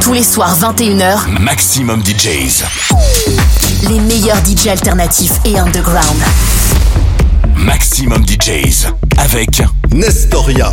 Tous les soirs 21h, Maximum DJs. Les meilleurs DJs alternatifs et underground. Maximum DJs avec Nestoria.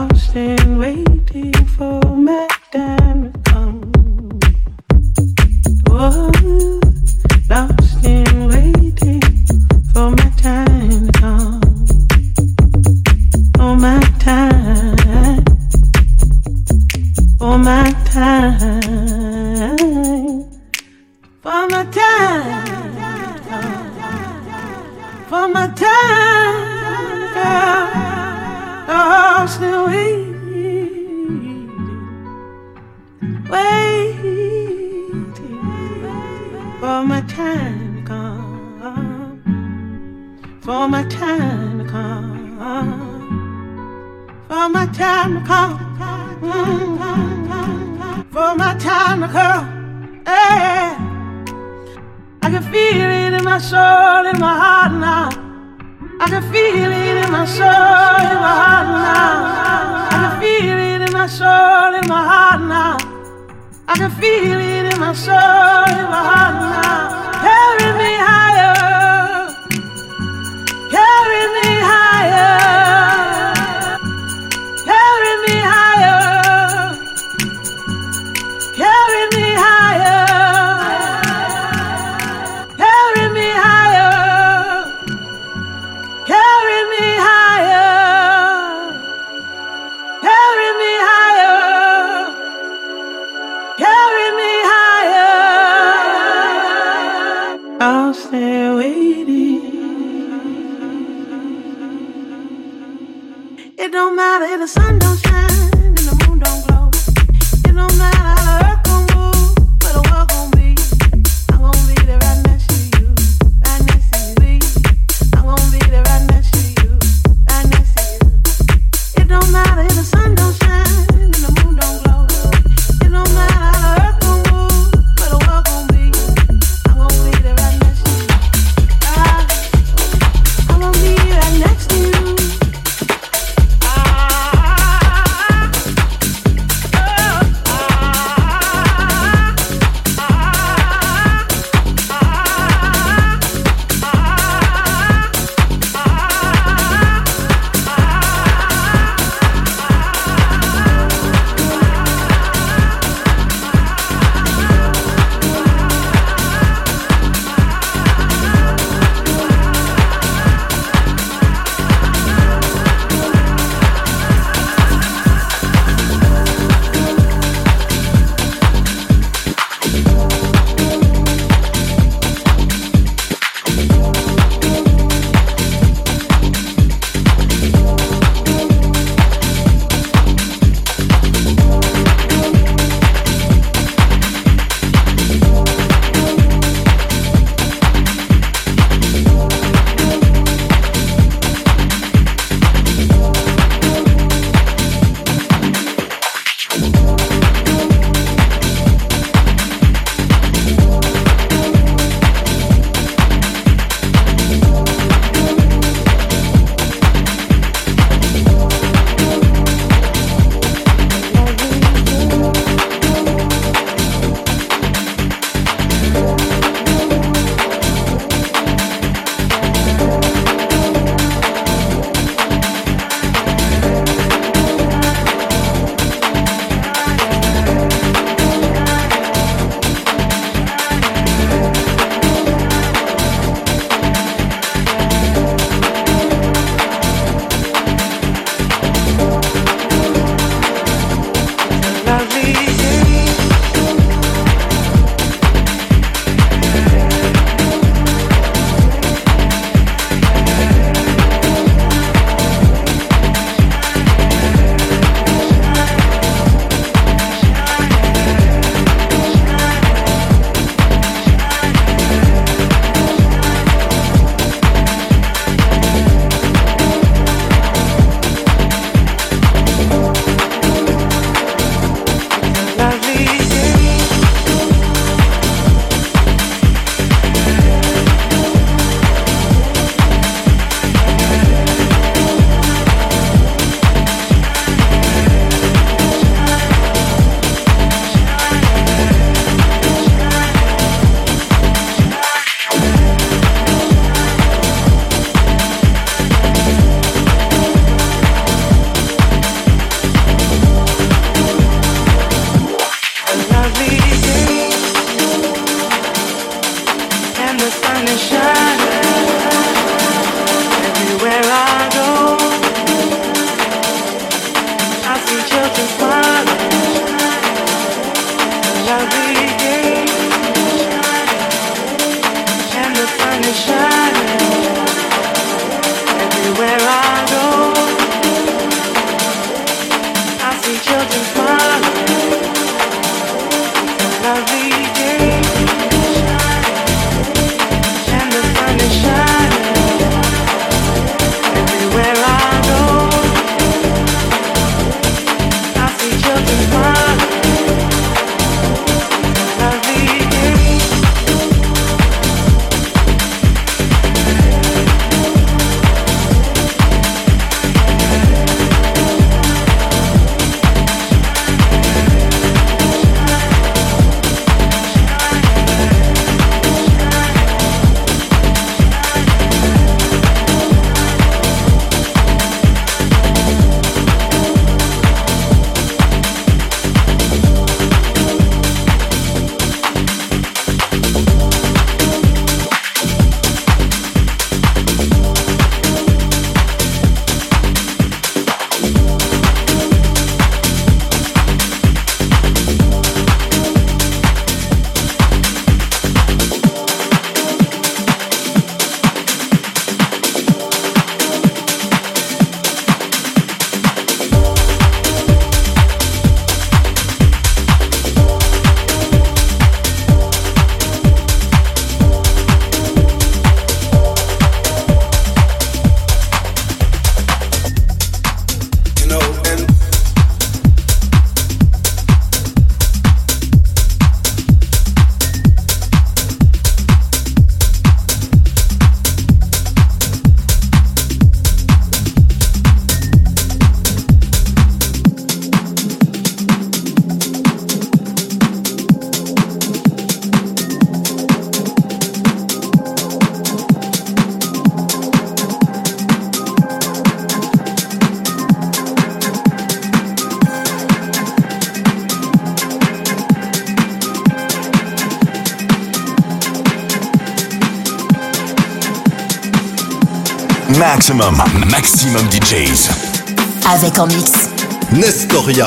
lost and waiting for Madame. Maximum, maximum DJs. Avec en mix. Nestoria.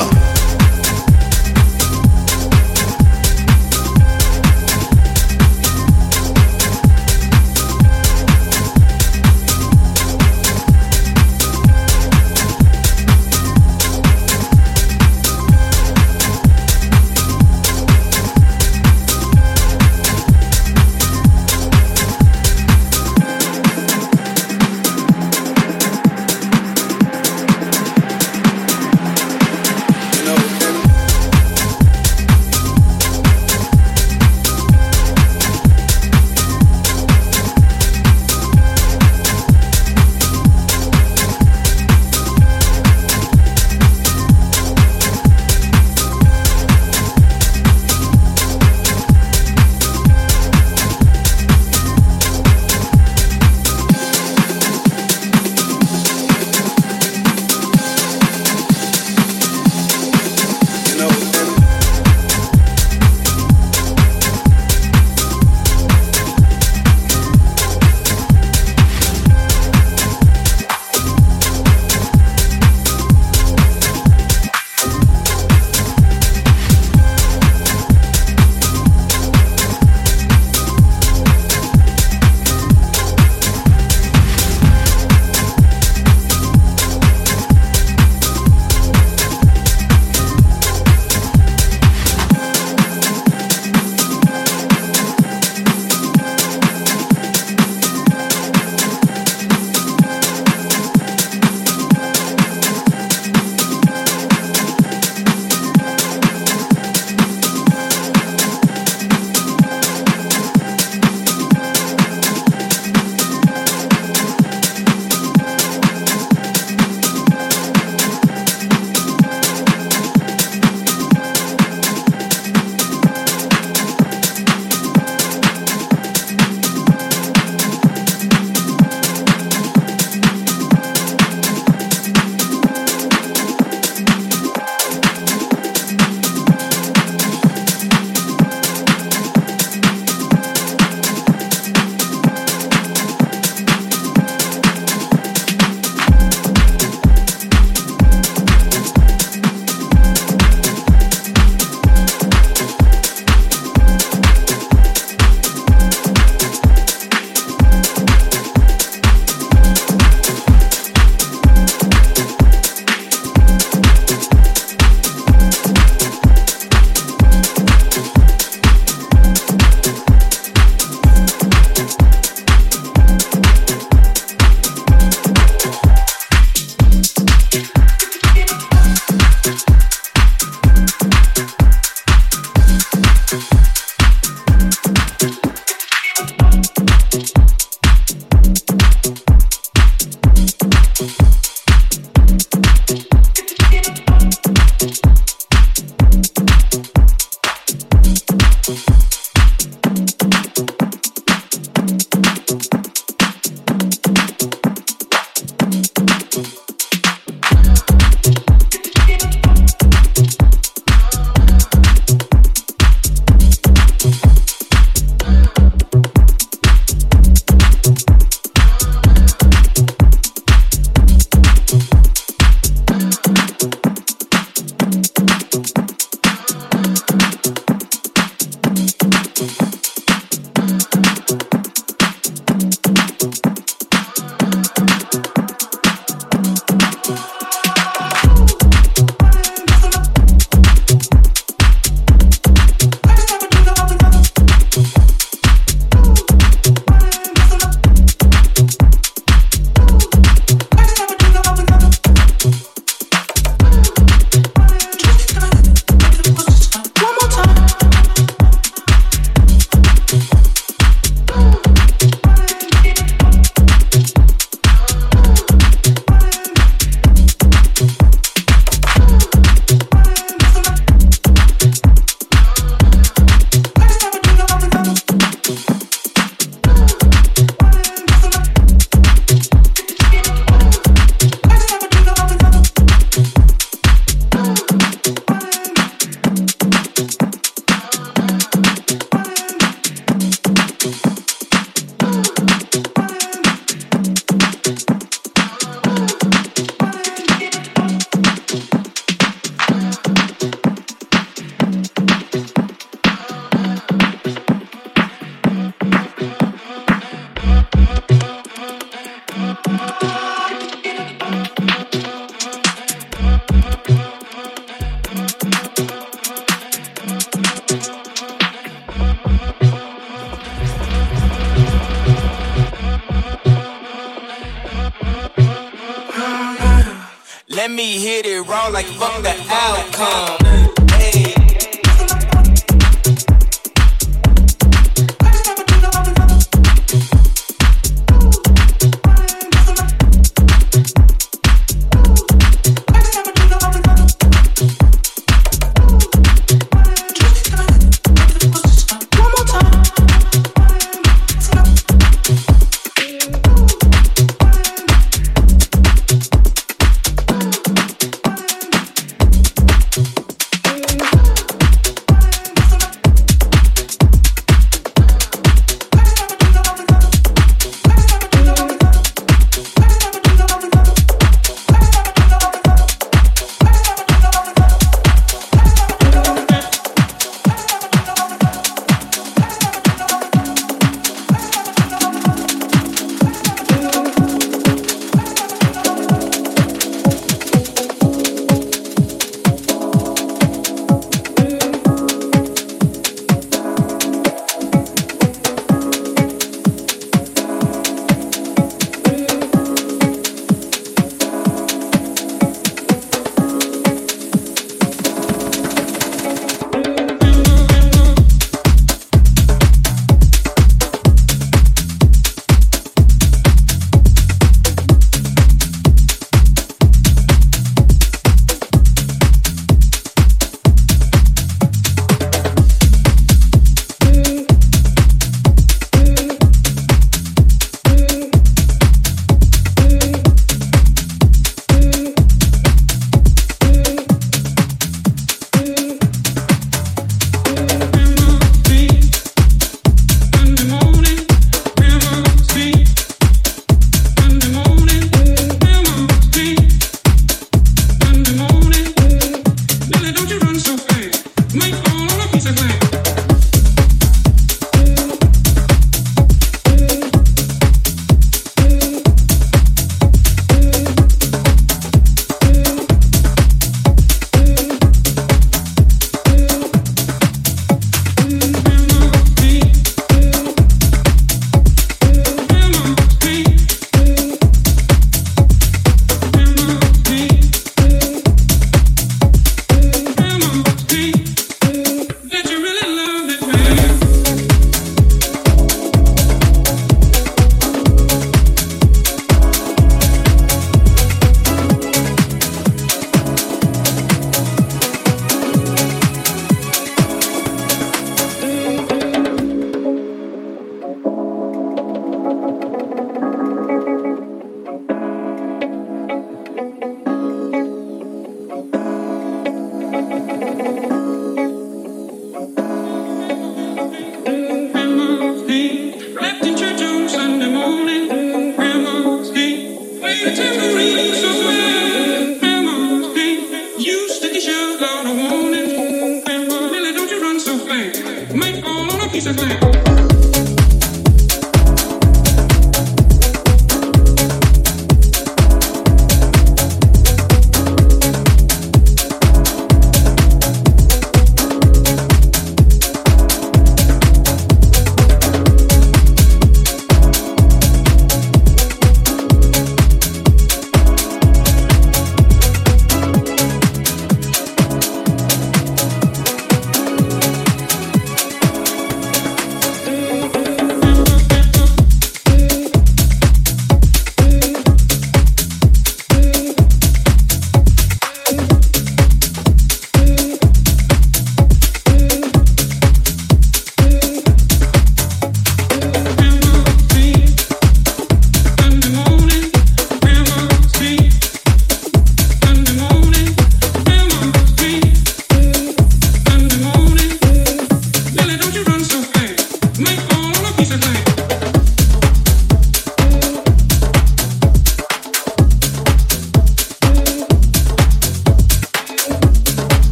Let me hit it raw like fuck the outcome.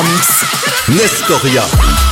Mix. Nestoria.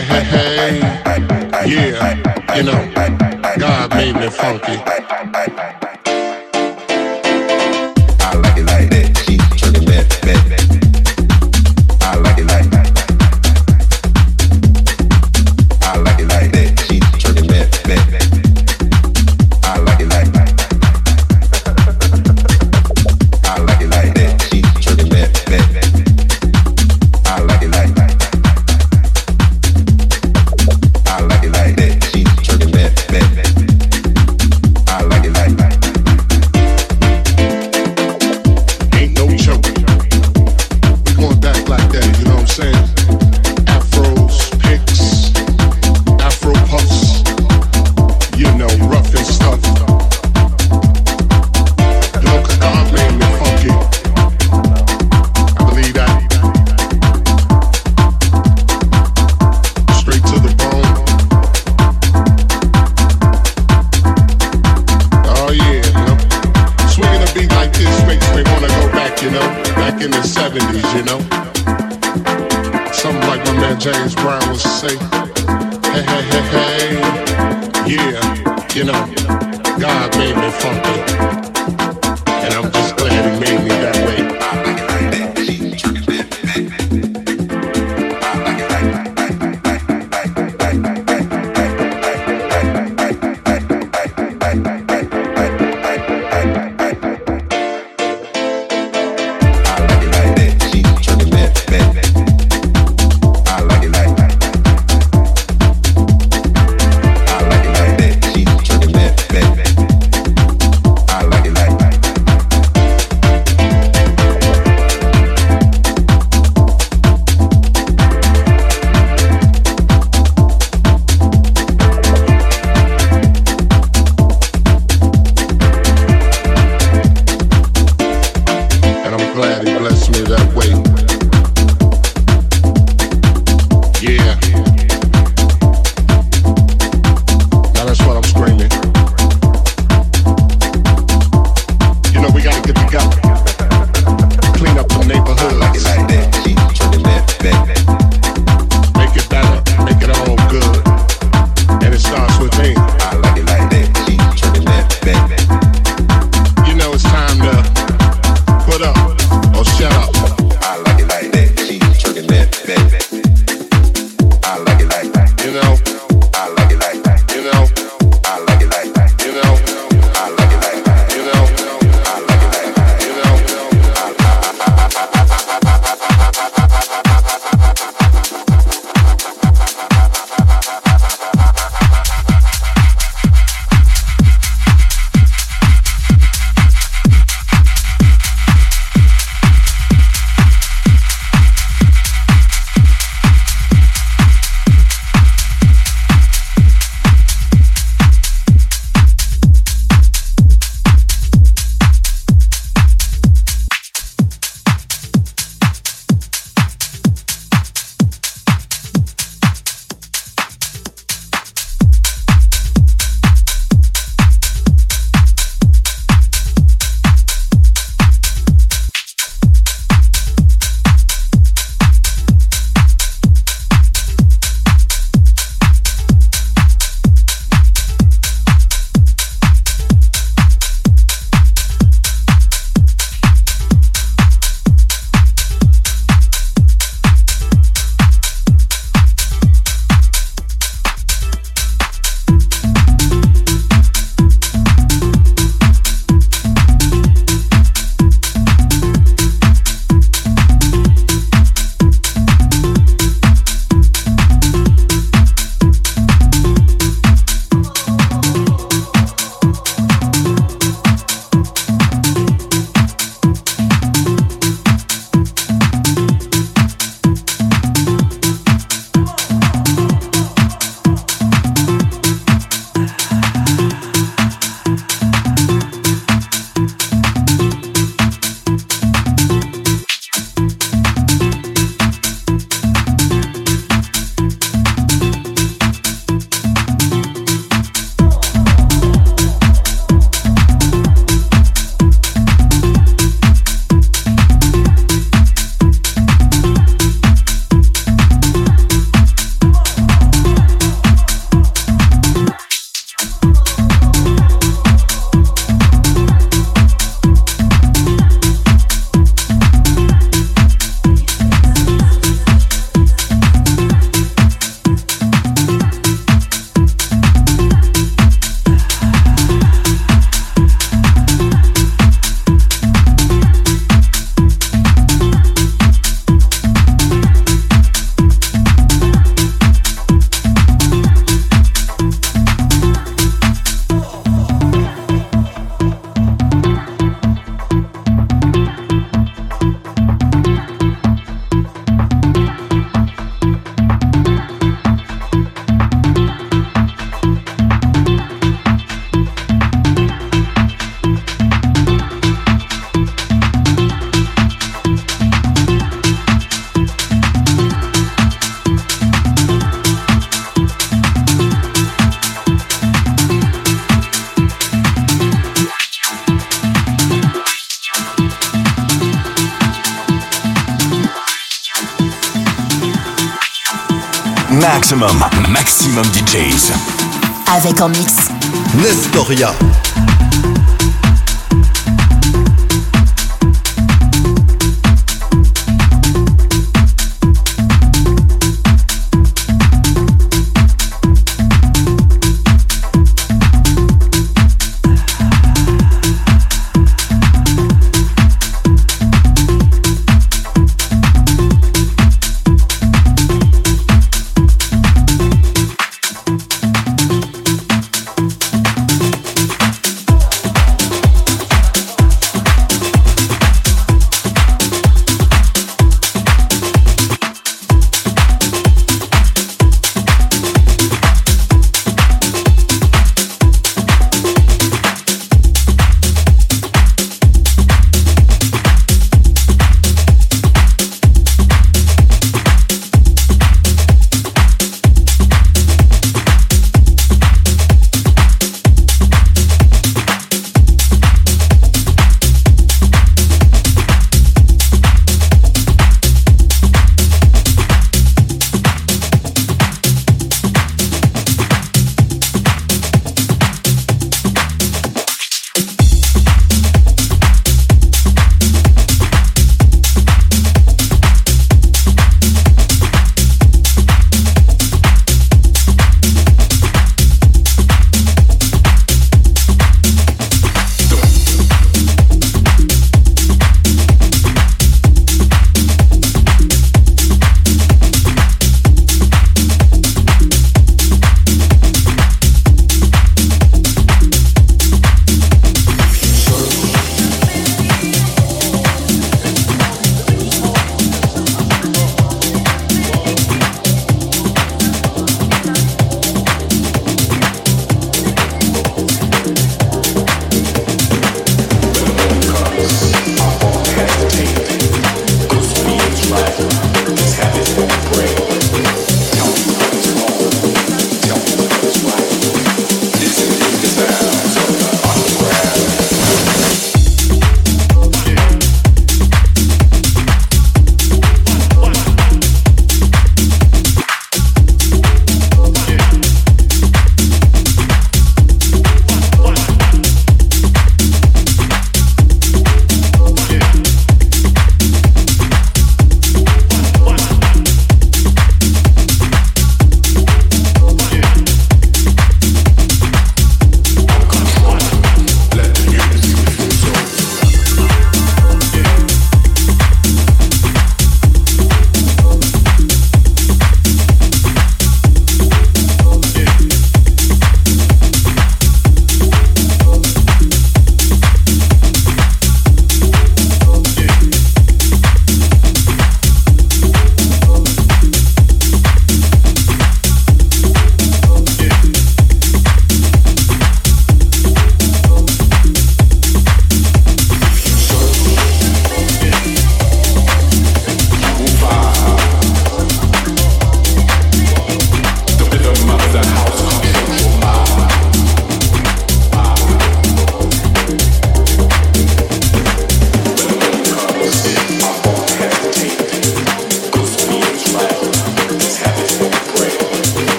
hey, hey, hey. Yeah, you know, God made me funky. Avec en mix. Nestoria.